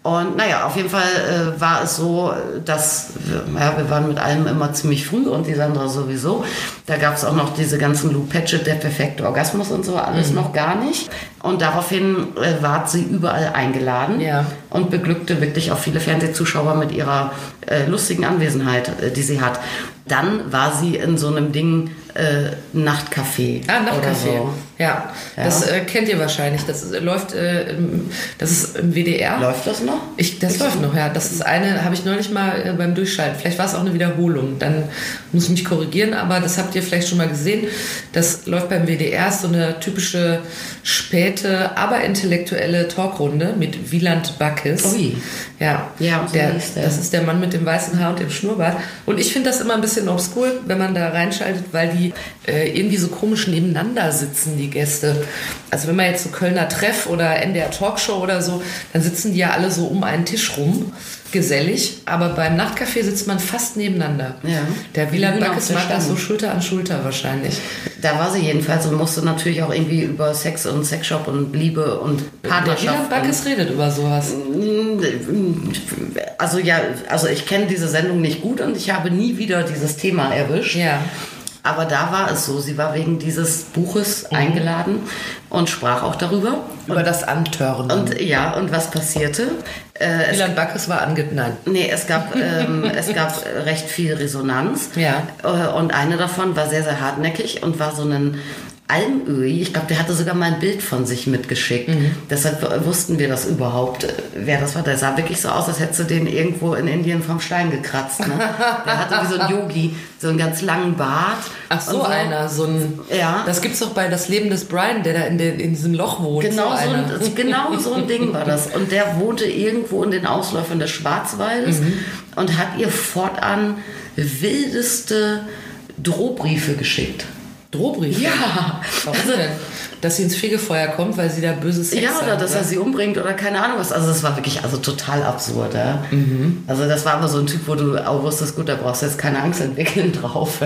Und naja, auf jeden Fall äh, war es so, dass wir, ja, wir waren mit allem immer ziemlich früh und die Sandra sowieso. Da gab es auch noch diese ganzen Lou Patchett, der perfekte Orgasmus und so, alles Mhm. noch gar nicht. Und daraufhin äh, ward sie überall eingeladen Ja. und beglückte wirklich auch viele Fernsehzuschauer mit ihrer äh, lustigen Anwesenheit, äh, die sie hat. Dann war sie in so einem Ding äh, Nachtcafé. Ah, Nachtcafé. So. Ja, das äh, kennt ihr wahrscheinlich. Das ist, läuft, äh, im, das ist im WDR. Läuft das noch? Ich, das läuft noch, ja. Das ist eine, habe ich neulich mal äh, beim Durchschalten. Vielleicht war es auch eine Wiederholung. Dann muss ich mich korrigieren, aber das habt ihr vielleicht schon mal gesehen. Das läuft beim WDR, ist so eine typische späte, aber intellektuelle Talkrunde mit Wieland Backes. Ui. Ja, Ja, so der. das ist der Mann mit dem weißen Haar und dem Schnurrbart. Und ich finde das immer ein bisschen obskur, wenn man da reinschaltet, weil die äh, irgendwie so komisch nebeneinander sitzen, die Gäste. Also wenn man jetzt so Kölner Treff oder NDR Talkshow oder so, dann sitzen die ja alle so um einen Tisch rum, gesellig. Aber beim Nachtcafé sitzt man fast nebeneinander. Ja. Der Wieland Backes mag das so. Schulter an Schulter wahrscheinlich. Da war sie jedenfalls und musste natürlich auch irgendwie über Sex und Sexshop und Liebe und Der Partnerschaft. Wieland Backes redet über sowas. Also ja, also ich kenne diese Sendung nicht gut und ich habe nie wieder dieses Thema erwischt. Ja. Aber da war es so, sie war wegen dieses Buches Mhm. eingeladen und sprach auch darüber. Über das Antören. Und ja, und was passierte? Äh, Backes war ange... Nein. nee, es gab, ähm, es gab recht viel Resonanz. Ja. Äh, und eine davon war sehr, sehr hartnäckig und war so ein Almöhi. Ich glaube, der hatte sogar mal ein Bild von sich mitgeschickt. Mhm. Deshalb wussten wir das überhaupt, äh, wer das war. Der sah wirklich so aus, als hättest du den irgendwo in Indien vom Stein gekratzt. Ne? Der hatte wie so ein Yogi, so einen ganz langen Bart. Ach so, und einer, so ein... Ja. Das gibt's doch bei Das Leben des Brian, der da in, der, in diesem Loch wohnt. Genau so, ein, genau so ein Ding war das. Und der wohnte irgendwo in den Ausläufern des Schwarzwaldes Mhm. und hat ihr fortan wildeste Drohbriefe geschickt. Drohbrief. Ja. Warum Also- denn? Dass sie ins Fegefeuer kommt, weil sie da böse Sex Ja, oder hat, dass er sie umbringt oder keine Ahnung was. Also das war wirklich also total absurd. Ja? Mhm. Also das war aber so ein Typ, wo du auch wusstest, gut, da brauchst du jetzt keine Angst entwickeln drauf.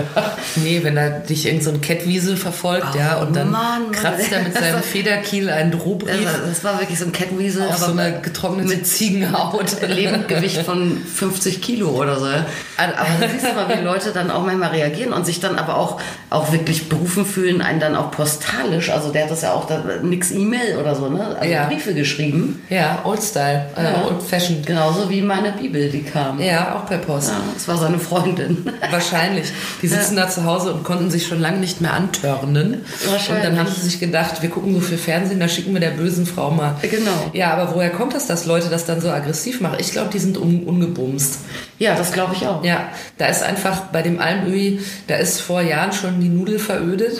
Nee, wenn er dich in so ein Kettwiesel verfolgt, ja, und dann Oh, Mann, Mann. kratzt er mit seinem Federkiel einen Das Drohbrief war, das war wirklich so ein Kettwiesel. auf so eine getrocknete Ziegenhaut. Lebendgewicht von 50 Kilo oder so. Aber da siehst du mal, wie Leute dann auch manchmal reagieren und sich dann aber auch, auch wirklich berufen fühlen, einen dann auch postalisch, also der hat das ja auch, da, nix E-Mail oder so, ne? Also Ja. Briefe geschrieben. Ja, Old Style, äh, Old Fashioned. Genauso wie meine Bibel, die kam. Ja, auch per Post. Ja, das war seine Freundin. Wahrscheinlich. Die sitzen da zu Hause und konnten sich schon lange nicht mehr antörnen. Wahrscheinlich. Und dann haben sie sich gedacht, wir gucken so viel Fernsehen, da schicken wir der bösen Frau mal. Genau. Ja, aber woher kommt das, dass Leute das dann so aggressiv machen? Ich glaube, die sind un ungebumst. Ja, das glaube ich auch. Ja, da ist einfach bei dem Almöhi, da ist vor Jahren schon die Nudel verödet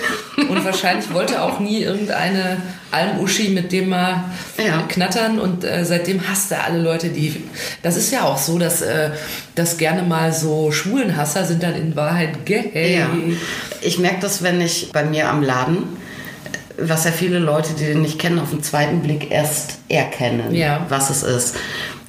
und wahrscheinlich wollte auch nie irgendeine Almuschi mit dem mal Ja. knattern und äh, seitdem hasst er alle Leute, die. Das ist ja auch so, dass, äh, dass gerne mal so Schwulenhasser sind dann in Wahrheit gay. Ja. Ich merke das, wenn ich bei mir am Laden, was ja viele Leute, die den nicht kennen, auf den zweiten Blick erst erkennen, Ja. was es ist.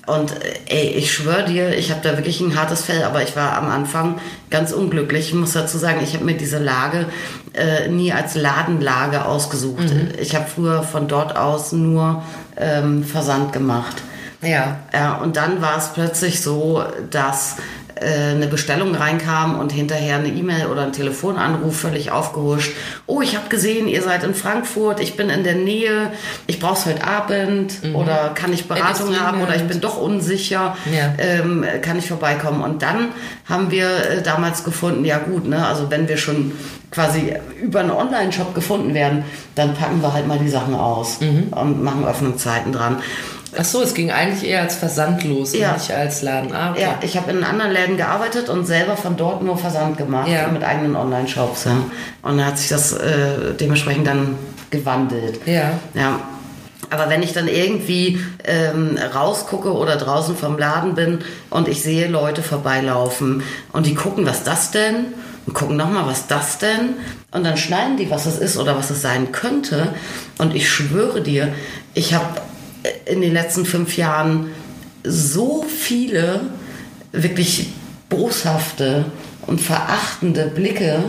Und äh, ey, ich schwöre dir, ich habe da wirklich ein hartes Fell, aber ich war am Anfang ganz unglücklich. Ich muss dazu sagen, ich habe mir diese Lage äh, nie als Ladenlage ausgesucht. Ich habe früher von dort aus nur ähm, Versand gemacht. Ja. Ja, und dann war es plötzlich so, dass eine Bestellung reinkam und hinterher eine E-Mail oder ein Telefonanruf völlig aufgehuscht. Oh, ich habe gesehen, ihr seid in Frankfurt, ich bin in der Nähe, ich brauche es heute Abend oder kann ich Beratung Endlich haben oder ich bin doch unsicher, Ja. ähm, kann ich vorbeikommen. Und dann haben wir äh, damals gefunden, ja gut, ne, also wenn wir schon quasi über einen Online-Shop gefunden werden, dann packen wir halt mal die Sachen aus und machen Öffnungszeiten dran. Ach so, es ging eigentlich eher als Versand los Ja. nicht als Laden. Ah, okay. Ja, ich habe in anderen Läden gearbeitet und selber von dort nur Versand gemacht Ja. mit eigenen Online-Shops. Ja. Und dann hat sich das äh, dementsprechend dann gewandelt. Ja. Ja. Aber wenn ich dann irgendwie ähm, rausgucke oder draußen vom Laden bin und ich sehe Leute vorbeilaufen und die gucken, was das denn? Und gucken nochmal, was das denn? Und dann schneiden die, was es ist oder was es sein könnte. Und ich schwöre dir, ich habe in den letzten fünf Jahren so viele wirklich boshafte und verachtende Blicke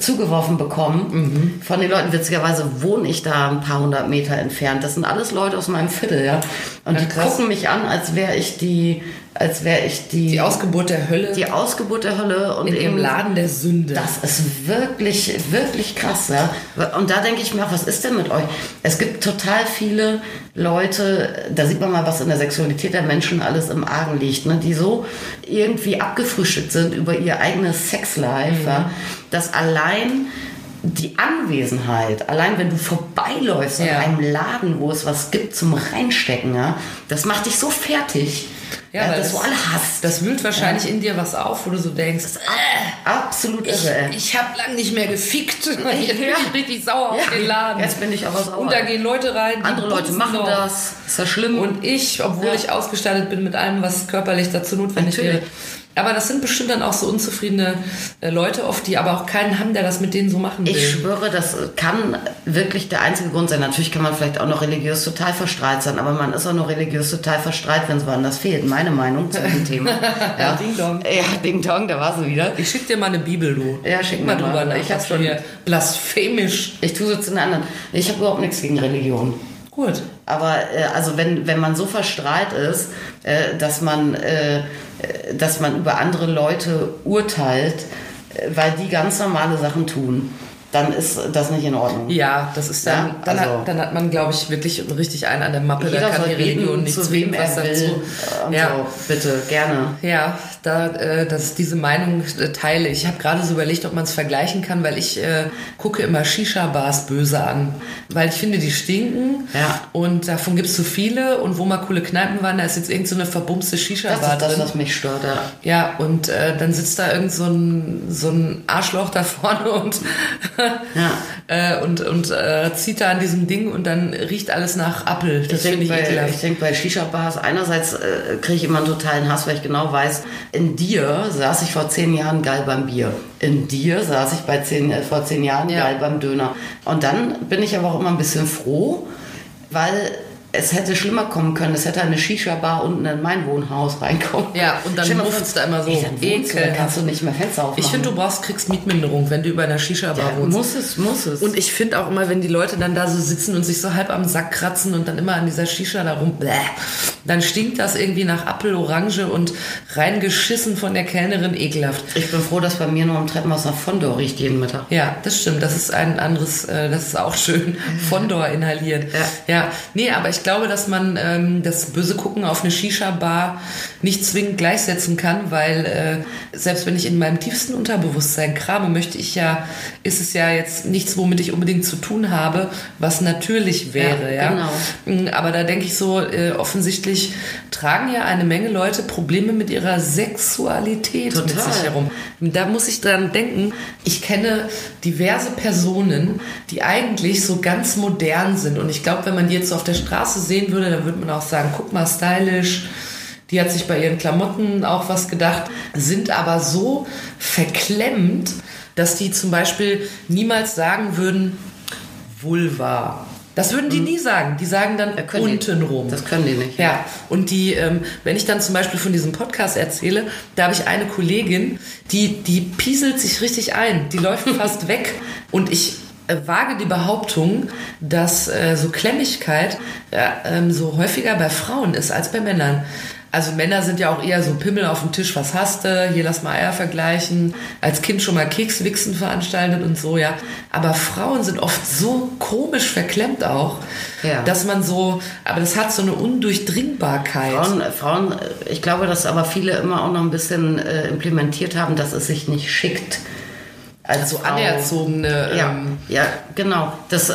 zugeworfen bekommen von den Leuten. Witzigerweise wohne ich da ein paar hundert Meter entfernt. Das sind alles Leute aus meinem Viertel, ja. Und Ja, die krass. gucken mich an, als wäre ich die, als wäre ich die, Die Ausgeburt der Hölle die Ausgeburt der Hölle und in eben dem Laden der Sünde. das ist wirklich, wirklich krass. Ja? Und da denke ich mir auch, was ist denn mit euch? Es gibt total viele Leute, da sieht man mal, was in der Sexualität der Menschen alles im Argen liegt, ne? die so irgendwie abgefrühstückt sind über ihr eigenes Sexlife, ja? Dass allein die Anwesenheit, allein wenn du vorbeiläufst Ja. in einem Laden, wo es was gibt zum Reinstecken, ja, das macht dich so fertig, ja, weil dass du alle hast. Das wühlt wahrscheinlich in dir was auf, wo du so denkst, äh, Absolut ich, irre. ich habe lang nicht mehr gefickt. Jetzt bin ich richtig sauer auf Ja, den Laden. Jetzt bin ich aber sauer. Und da gehen Leute rein, Andere Leute machen noch. das. Ist ja schlimm. Und ich, obwohl Ja. ich ausgestattet bin mit allem, was körperlich dazu notwendig wäre. Aber das sind bestimmt dann auch so unzufriedene äh, Leute oft, die aber auch keinen haben, der das mit denen so machen will. Ich schwöre, das kann wirklich der einzige Grund sein. Natürlich kann man vielleicht auch noch religiös total verstrahlt sein, aber man ist auch noch religiös total verstrahlt, wenn es woanders fehlt. Meine Meinung zu dem Thema. Ja, Ding Dong. Ja, Ding Dong, da war sie wieder. Ich schick dir mal eine Bibel, du. Ja, schick mal mir mal. drüber nach. Ich hab was schon- hier blasphemisch. Ich tue so zu den anderen. Ich habe überhaupt nichts gegen Religion. Gut. Aber äh, also wenn, wenn man so verstrahlt ist, äh, dass man äh, äh, dass man über andere Leute urteilt, äh, weil die ganz normale Sachen tun, dann ist das nicht in Ordnung. Ja, das ist dann, Ja, dann, also- hat, dann hat man, glaube ich, wirklich richtig einen an der Mappe. Jeder da kann die Religion reden, nichts zu wem was er will. dazu. Ja. so, bitte, gerne. Ja, da, äh, dass diese Meinung äh, teile. Ich habe gerade so überlegt, ob man es vergleichen kann, weil ich äh, gucke immer Shisha-Bars böse an. Weil ich finde, die stinken Ja. und davon gibt es zu viele und wo mal coole Kneipen waren, da ist jetzt irgend so eine verbumste Das Shisha-Bar ist das, was mich stört. Ja. Ja, und äh, dann sitzt da irgend so ein, so ein Arschloch da vorne und, äh, und, und äh, zieht da an diesem Ding und dann riecht alles nach Apfel. Das Ich finde denke ich bei, ich ekelhaft. denk bei Shisha-Bars, einerseits äh, kriege ich immer einen totalen Hass, weil ich genau weiß, in dir saß ich vor zehn Jahren geil beim Bier. In dir saß ich bei zehn, äh, vor zehn Jahren Ja. geil beim Döner. Und dann bin ich aber auch immer ein bisschen froh, weil es hätte schlimmer kommen können. Es hätte eine Shisha-Bar unten in mein Wohnhaus reinkommen. Ja, und dann vor, da immer so. ey, dann wohnst du, da Ekelhaft. kannst du nicht mehr Fenster aufmachen. Ich finde, du brauchst, kriegst Mietminderung, wenn du über einer Shisha-Bar ja, wohnst. muss es, muss es. Und ich finde auch immer, wenn die Leute dann da so sitzen und sich so halb am Sack kratzen und dann immer an dieser Shisha da rum, bläh, dann stinkt das irgendwie nach Apfel, Orange und reingeschissen von der Kellnerin ekelhaft. ich bin froh, dass bei mir nur im Treppenhaus nach Fondor riecht jeden Mittag. Ja, das stimmt. Das ist ein anderes, äh, das ist auch schön. Fondor inhaliert. Ja. ja. Nee, aber ich glaube, dass man ähm, das böse Gucken auf eine Shisha-Bar nicht zwingend gleichsetzen kann, weil äh, selbst wenn ich in meinem tiefsten Unterbewusstsein krame, möchte ich ja, ist es ja jetzt nichts, womit ich unbedingt zu tun habe, was natürlich wäre. Ja, Ja, Mm, Aber da denke ich so, äh, offensichtlich tragen ja eine Menge Leute Probleme mit ihrer Sexualität mit Total. sich herum. Da muss ich dran denken, ich kenne diverse Personen, die eigentlich so ganz modern sind. Und ich glaube, wenn man die jetzt so auf der Straße sehen würde, dann würde man auch sagen, guck mal, stylisch. Die hat sich bei ihren Klamotten auch was gedacht, sind aber so verklemmt, dass die zum Beispiel niemals sagen würden, Vulva. Das würden die nie sagen. Die sagen dann untenrum. Das können die nicht. Ja, und die, ähm, wenn ich dann zum Beispiel von diesem Podcast erzähle, da habe ich eine Kollegin, die, die pieselt sich richtig ein, die läuft fast weg und ich wage die Behauptung, dass äh, so Klemmigkeit äh, ähm, so häufiger bei Frauen ist als bei Männern. Also Männer sind ja auch eher so Pimmel auf dem Tisch, was hast du? Hier lass mal Eier vergleichen. Als Kind schon mal Kekswichsen veranstaltet und so, ja. Aber Frauen sind oft so komisch verklemmt auch, Ja. dass man so, aber das hat so eine Undurchdringbarkeit. Frauen, Frauen, äh, ich glaube, dass aber viele immer auch noch ein bisschen äh, implementiert haben, dass es sich nicht schickt. Als so anerzogene. Ja, Ähm, ja, genau. Das, äh,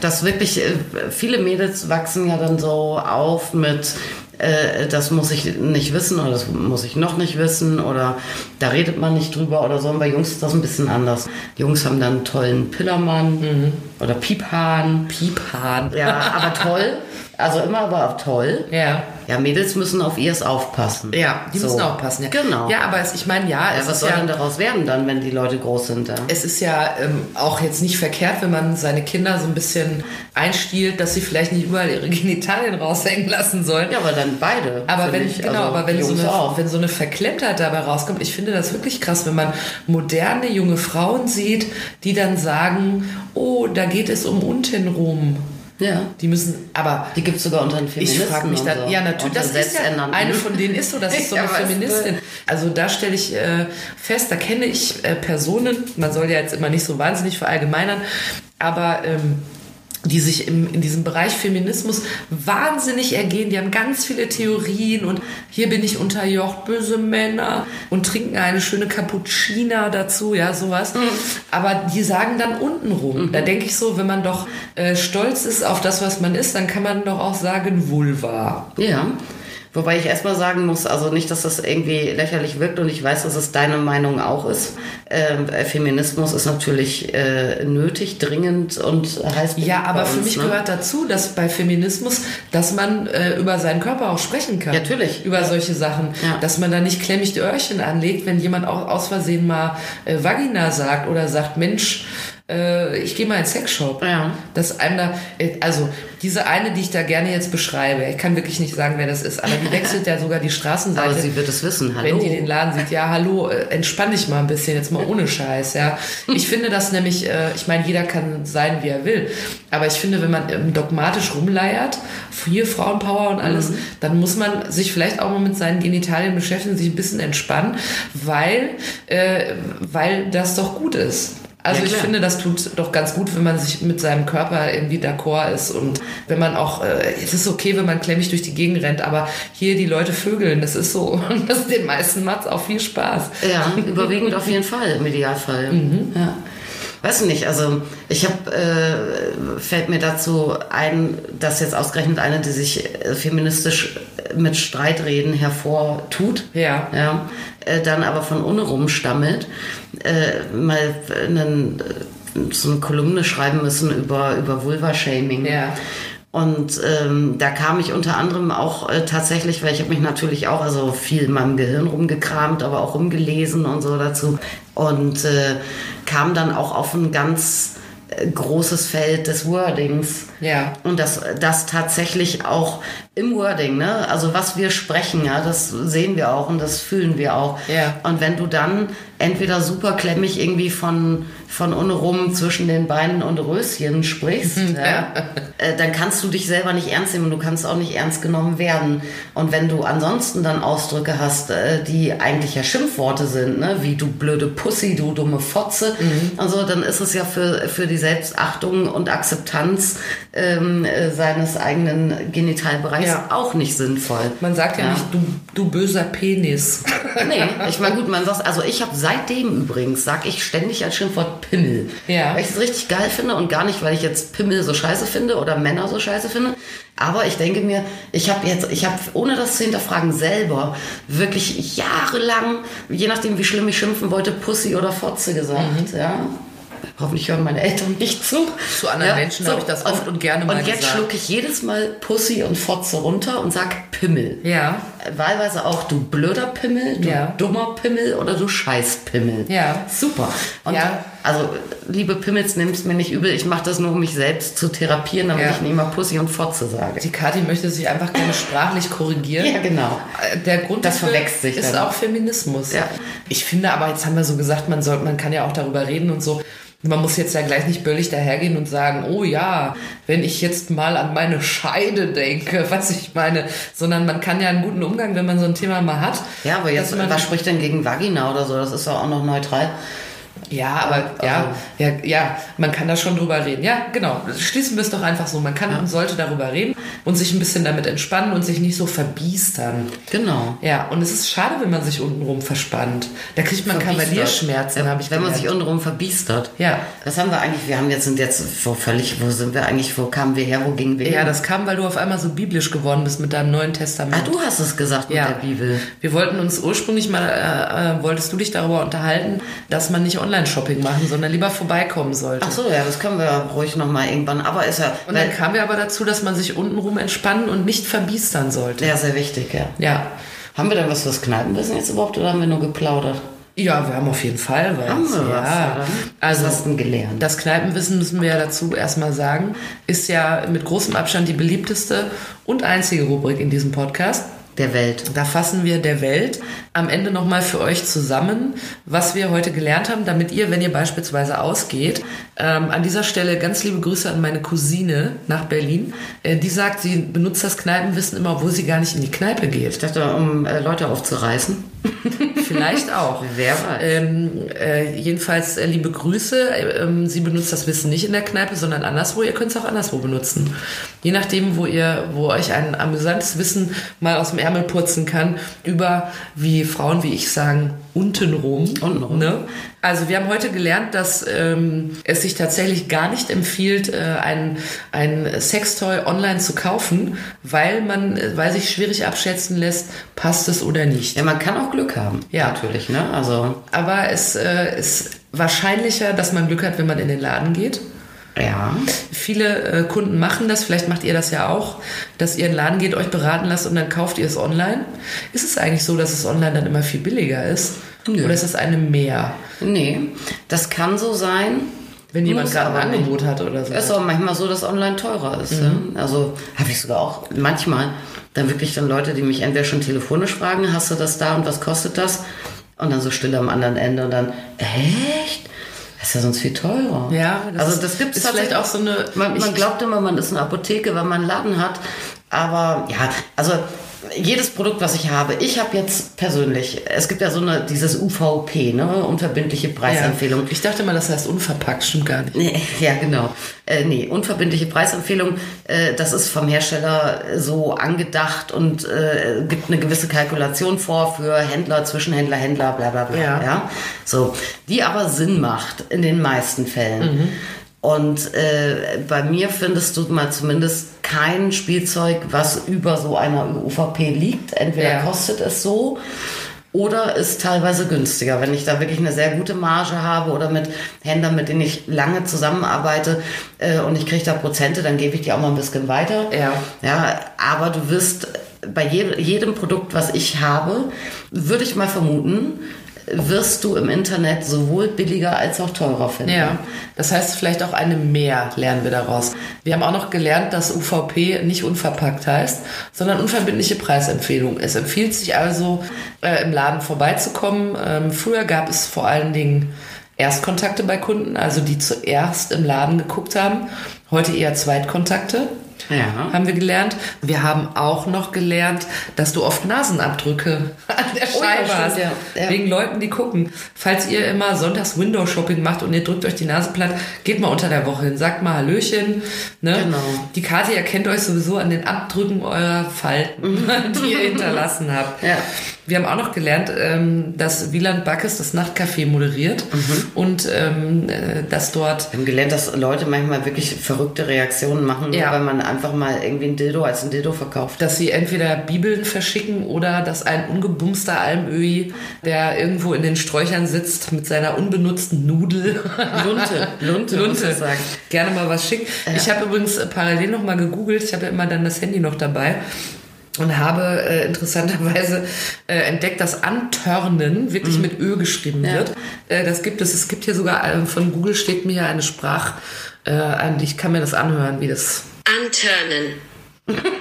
das wirklich, äh, viele Mädels wachsen ja dann so auf mit, äh, das muss ich nicht wissen oder das muss ich noch nicht wissen oder da redet man nicht drüber oder so. Und bei Jungs ist das ein bisschen anders. Die Jungs haben dann einen tollen Pillermann Mhm. oder Piephahn. Piephahn. Ja, aber toll. Also immer aber auch toll. Ja. Ja, Mädels müssen auf ihrs aufpassen. Ja, die So. müssen aufpassen. Ja. Genau. Ja, aber es, ich meine, ja, Ja, was soll ja, denn daraus werden dann, wenn die Leute groß sind? Ja? es ist ja ähm, auch jetzt nicht verkehrt, wenn man seine Kinder so ein bisschen einstiehlt, dass sie vielleicht nicht überall ihre Genitalien raushängen lassen sollen. Ja, aber dann beide. Aber wenn, ich. genau, Also aber wenn so, eine, auch. wenn so eine Verklemmtheit dabei rauskommt, ich finde das wirklich krass, wenn man moderne junge Frauen sieht, die dann sagen, oh, da geht es um untenrum. Ja. Die müssen, aber Die gibt es sogar unter den ich Feministen. frage mich dann, so. ja natürlich, das ist ja, eine von denen ist so, das ist so eine. Feministin. Also da stelle ich äh, fest, da kenne ich äh, Personen, man soll ja jetzt immer nicht so wahnsinnig verallgemeinern, aber ähm, die sich im, in diesem Bereich Feminismus wahnsinnig ergehen. Die haben ganz viele Theorien und hier bin ich unterjocht, böse Männer und trinken eine schöne Cappuccina dazu, ja, sowas. Aber die sagen dann untenrum. Da denke ich so, wenn man doch äh, stolz ist auf das, was man ist, dann kann man doch auch sagen Vulva. Ja. Wobei ich erstmal sagen muss, also nicht, dass das irgendwie lächerlich wirkt und ich weiß, dass es deine Meinung auch ist. Ähm, Feminismus ist natürlich äh, nötig, dringend und heißt. Ja, aber bei für uns, mich ne? gehört dazu, dass bei Feminismus, dass man äh, über seinen Körper auch sprechen kann. Natürlich. Über solche Sachen. Ja. Dass man da nicht klemmig die Öhrchen anlegt, wenn jemand auch aus Versehen mal äh, Vagina sagt oder sagt, Mensch, äh, ich gehe mal in Sexshop. Ja. Das einem da, äh, also diese eine, die ich da gerne jetzt beschreibe, ich kann wirklich nicht sagen, wer das ist, aber die wechselt ja sogar die Straßenseite. Aber sie wird es wissen, hallo. Wenn die den Laden sieht, ja, hallo, äh, entspann dich mal ein bisschen, jetzt mal ohne Scheiß, ja. Ich finde das nämlich, äh, ich meine, jeder kann sein, wie er will, aber ich finde, wenn man ähm, dogmatisch rumleiert, hier Frauenpower und alles, Mhm. dann muss man sich vielleicht auch mal mit seinen Genitalien beschäftigen, sich ein bisschen entspannen, weil, äh, weil das doch gut ist. Also Ja, ich finde, das tut doch ganz gut, wenn man sich mit seinem Körper irgendwie d'accord ist und wenn man auch, äh, es ist okay, wenn man klemmig durch die Gegend rennt, aber hier die Leute vögeln, das ist so, und das den meisten macht's auch viel Spaß. Ja, überwiegend auf jeden Fall, im Idealfall. Mhm. Ja. Weiß nicht, also ich habe, äh, fällt mir dazu ein, dass jetzt ausgerechnet eine, die sich äh, feministisch mit Streitreden hervortut, Ja. ja, äh, dann aber von Unrum stammelt, äh, mal einen, äh, so eine Kolumne schreiben müssen über, über Vulva-Shaming. Ja. Und ähm, da kam ich unter anderem auch äh, tatsächlich, weil ich habe mich natürlich auch also viel in meinem Gehirn rumgekramt, aber auch rumgelesen und so dazu. Und äh, kam dann auch auf ein ganz äh, großes Feld des Wordings. Ja. Und das, das tatsächlich auch im Wording, ne? Also was wir sprechen, ja, das sehen wir auch und das fühlen wir auch. Ja. Und wenn du dann entweder super klemmig irgendwie von, von unrum zwischen den Beinen und Röschen sprichst, ja, äh, dann kannst du dich selber nicht ernst nehmen und du kannst auch nicht ernst genommen werden. Und wenn du ansonsten dann Ausdrücke hast, äh, die eigentlich ja Schimpfworte sind, ne? wie du blöde Pussy, du dumme Fotze und so, dann ist es ja für, für die Selbstachtung und Akzeptanz ähm, äh, seines eigenen Genitalbereichs Ja. auch nicht sinnvoll. Man sagt ja, Ja. nicht, du, du böser Penis. Nee, ich meine, gut, man sagt, also ich habe seitdem übrigens, sag ich ständig als Schimpfwort Pimmel. Ja. Weil ich es richtig geil finde und gar nicht, weil ich jetzt Pimmel so scheiße finde oder Männer so scheiße finde. Aber ich denke mir, ich habe jetzt, ich habe, ohne das zu hinterfragen, selber wirklich jahrelang, je nachdem wie schlimm ich schimpfen wollte, Pussy oder Fotze gesagt, ja. Hoffentlich hören meine Eltern nicht zu. Zu anderen Menschen habe ich das oft und gerne mal Und jetzt gesagt. schlucke ich jedes Mal Pussy und Fotze runter und sag Pimmel. Ja. Wahlweise auch du blöder Pimmel, du Ja. dummer Pimmel oder du Scheißpimmel. Ja. Super. Und Ja. also, liebe Pimmels, nimm's mir nicht übel. Ich mache das nur, um mich selbst zu therapieren, damit Ja. ich nicht immer Pussy und Fotze sage. Die Kathi möchte sich einfach gerne sprachlich korrigieren. Ja, genau. Der Grund Das dafür verwechselt sich ist dann. auch Feminismus. Ja. Ich finde aber, jetzt haben wir so gesagt, man soll, man kann ja auch darüber reden und so. Man muss jetzt ja gleich nicht böllig dahergehen und sagen, oh ja, wenn ich jetzt mal an meine Scheide denke, was ich meine, sondern man kann ja einen guten Umgang, wenn man so ein Thema mal hat. Ja, aber jetzt, was spricht denn gegen Vagina oder so? Das ist doch auch noch neutral. Ja, aber Also- ja, ja, ja, man kann da schon drüber reden. Ja, genau. Schließen wir es doch einfach so. Man kann und sollte darüber reden und sich ein bisschen damit entspannen und sich nicht so verbiestern. Genau. Ja, und es ist schade, wenn man sich untenrum verspannt. Da kriegt man. Kavalierschmerzen, Ja, habe ich Wenn man gelernt. sich untenrum verbiestert. Ja. Was haben wir eigentlich? Wir haben jetzt, sind jetzt wo völlig, wo sind wir eigentlich, wo kamen wir her, wo gingen wir Ja, hin? das kam, weil du auf einmal so biblisch geworden bist mit deinem Neuen Testament. Ah, du hast es gesagt mit Ja. der Bibel. Wir wollten uns ursprünglich mal, äh, äh, wolltest du dich darüber unterhalten, dass man nicht Online-Shopping machen, sondern lieber vorbeikommen sollte. Ach so, ja, das können wir ruhig noch mal irgendwann. Aber ist ja, Und dann kamen wir aber dazu, dass man sich untenrum entspannen und nicht verbiestern sollte. ja, sehr wichtig, ja. Ja. Haben wir denn was fürs Kneipenwissen jetzt überhaupt oder haben wir nur geplaudert? Ja, wir haben auf jeden Fall was. Haben wir was, ja. oder? Also, Was hast du gelernt? Das Kneipenwissen müssen wir ja dazu erstmal sagen, ist ja mit großem Abstand die beliebteste und einzige Rubrik in diesem Podcast. Der Welt. Da fassen wir der Welt am Ende nochmal für euch zusammen, was wir heute gelernt haben, damit ihr, wenn ihr beispielsweise ausgeht, ähm, an dieser Stelle ganz liebe Grüße an meine Cousine nach Berlin. Äh, die sagt, sie benutzt das Kneipenwissen immer, obwohl sie gar nicht in die Kneipe Ich geht. dachte, um äh, Leute aufzureißen. Vielleicht auch. Wer weiß. Ähm, äh, jedenfalls äh, liebe Grüße. Ähm, sie benutzt das Wissen nicht in der Kneipe, sondern anderswo. Ihr könnt es auch anderswo benutzen. Je nachdem, wo ihr, wo euch ein amüsantes Wissen mal aus dem Ärmel putzen kann über, wie Frauen wie ich sagen, untenrum. Untenrum. Ne? Also wir haben heute gelernt, dass ähm, es sich tatsächlich gar nicht empfiehlt, äh, ein, ein Sextoy online zu kaufen, weil man, äh, weil sich schwierig abschätzen lässt, passt es oder nicht. Ja, man kann auch Glück haben. Ja. Natürlich, ne? Also, Aber es äh, ist wahrscheinlicher, dass man Glück hat, wenn man in den Laden geht. ja. Viele äh, Kunden machen das, vielleicht macht ihr das ja auch, dass ihr in den Laden geht, euch beraten lasst und dann kauft ihr es online. Ist es eigentlich so, dass es online dann immer viel billiger ist? Nö. Oder ist es eine mehr? Nee, das kann so sein. Wenn jemand gerade ein aber nicht. Angebot hat oder so. Ist auch manchmal so, dass online teurer ist. Mhm. Ja? Also habe ich sogar auch manchmal dann wirklich dann Leute, die mich entweder schon telefonisch fragen, hast du das da und was kostet das? Und dann so still am anderen Ende und dann, echt? Das ist ja sonst viel teurer. Ja, das also das gibt es vielleicht auch so eine- Man, man glaubt immer, man ist eine Apotheke, weil man einen Laden hat. Aber ja, also jedes Produkt, was ich habe, ich habe jetzt persönlich, es gibt ja so eine, dieses UVP, ne, unverbindliche Preisempfehlung. Ja. Ich dachte mal, das heißt unverpackt, stimmt gar nicht. Nee, ja, genau. Äh, nee, unverbindliche Preisempfehlung, äh, das ist vom Hersteller so angedacht und äh, gibt eine gewisse Kalkulation vor für Händler, Zwischenhändler, Händler, bla bla bla. Ja. Ja. So, die aber Sinn macht in den meisten Fällen. Und äh, bei mir findest du mal zumindest kein Spielzeug, was über so einer UVP liegt. Entweder Ja. kostet es so oder ist teilweise günstiger. Wenn ich da wirklich eine sehr gute Marge habe oder mit Händlern, mit denen ich lange zusammenarbeite äh, und ich kriege da Prozente, dann gebe ich die auch mal ein bisschen weiter. Ja. Ja, aber du wirst bei je, jedem Produkt, was ich habe, würde ich mal vermuten, wirst du im Internet sowohl billiger als auch teurer finden. Ja, das heißt vielleicht auch eine mehr lernen wir daraus. Wir haben auch noch gelernt, dass UVP nicht unverpackt heißt, sondern unverbindliche Preisempfehlung. Es empfiehlt sich also, äh, im Laden vorbeizukommen. Ähm, früher gab es vor allen Dingen Erstkontakte bei Kunden, also die zuerst im Laden geguckt haben. Heute eher Zweitkontakte. Ja. Haben wir gelernt. Wir haben auch noch gelernt, dass du oft Nasenabdrücke an der Oh Scheibe stimmt, hast. ja. Ja. Wegen Leuten, die gucken. Falls ihr immer sonntags Window-Shopping macht und ihr drückt euch die Nase platt, geht mal unter der Woche hin, sagt mal Hallöchen. Ne? Genau. Die Karte erkennt euch sowieso an den Abdrücken eurer Falten, die ihr hinterlassen habt. Ja. Wir haben auch noch gelernt, ähm, dass Wieland Backes das Nachtcafé moderiert Mhm. und ähm, äh, dass dort Wir haben gelernt, dass Leute manchmal wirklich verrückte Reaktionen machen, Ja. weil man einfach mal irgendwie ein Dildo als ein Dildo verkauft. dass sie entweder Bibeln verschicken oder dass ein ungebumster Almöhi, der irgendwo in den Sträuchern sitzt mit seiner unbenutzten Nudel, Lunte, Lunte, Lunte, sagen. gerne mal was schickt. Ich habe übrigens parallel noch mal gegoogelt, ich habe ja immer dann das Handy noch dabei und habe äh, interessanterweise äh, entdeckt, dass Antörnen wirklich mit Ö geschrieben Mhm. Ja. wird. Äh, das gibt es. Es gibt hier sogar äh, von Google steht mir hier eine Sprach, äh, an, ich kann mir das anhören, wie das Anturnen.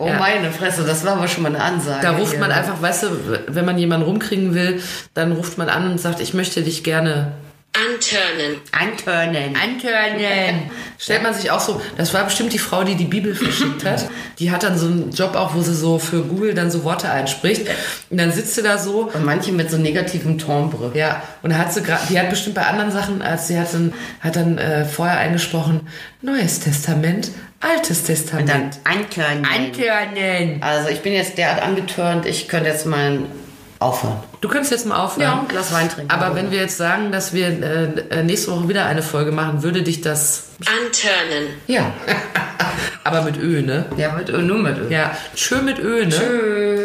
Oh Ja. meine Fresse, das war aber schon mal eine Ansage. Da ruft hier. man einfach, weißt du, wenn man jemanden rumkriegen will, dann ruft man an und sagt, ich möchte dich gerne Anturnen. Antörnen. antörnen. Stellt man sich auch so, das war bestimmt die Frau, die die Bibel verschickt hat. Die hat dann so einen Job auch, wo sie so für Google dann so Worte einspricht. Und dann sitzt sie da so Und manche mit so negativem Timbre. ja, und da hat sie gerade, die hat bestimmt bei anderen Sachen, als sie hat dann, hat dann äh, vorher eingesprochen, Neues Testament, Altes Testament. Dann Antörnen. Antörnen. Also ich bin jetzt derart angetörnt, ich könnte jetzt mal aufhören. Du könntest jetzt mal aufhören. Ja, ein Glas Wein trinken. Aber wenn wir jetzt sagen, dass wir äh, äh, nächste Woche wieder eine Folge machen, würde dich das. Anturnen. Ja. Aber mit Ö, ne? Ja, mit Ö, nur mit Ö. Ja, schön mit Ö, ne? Tschö.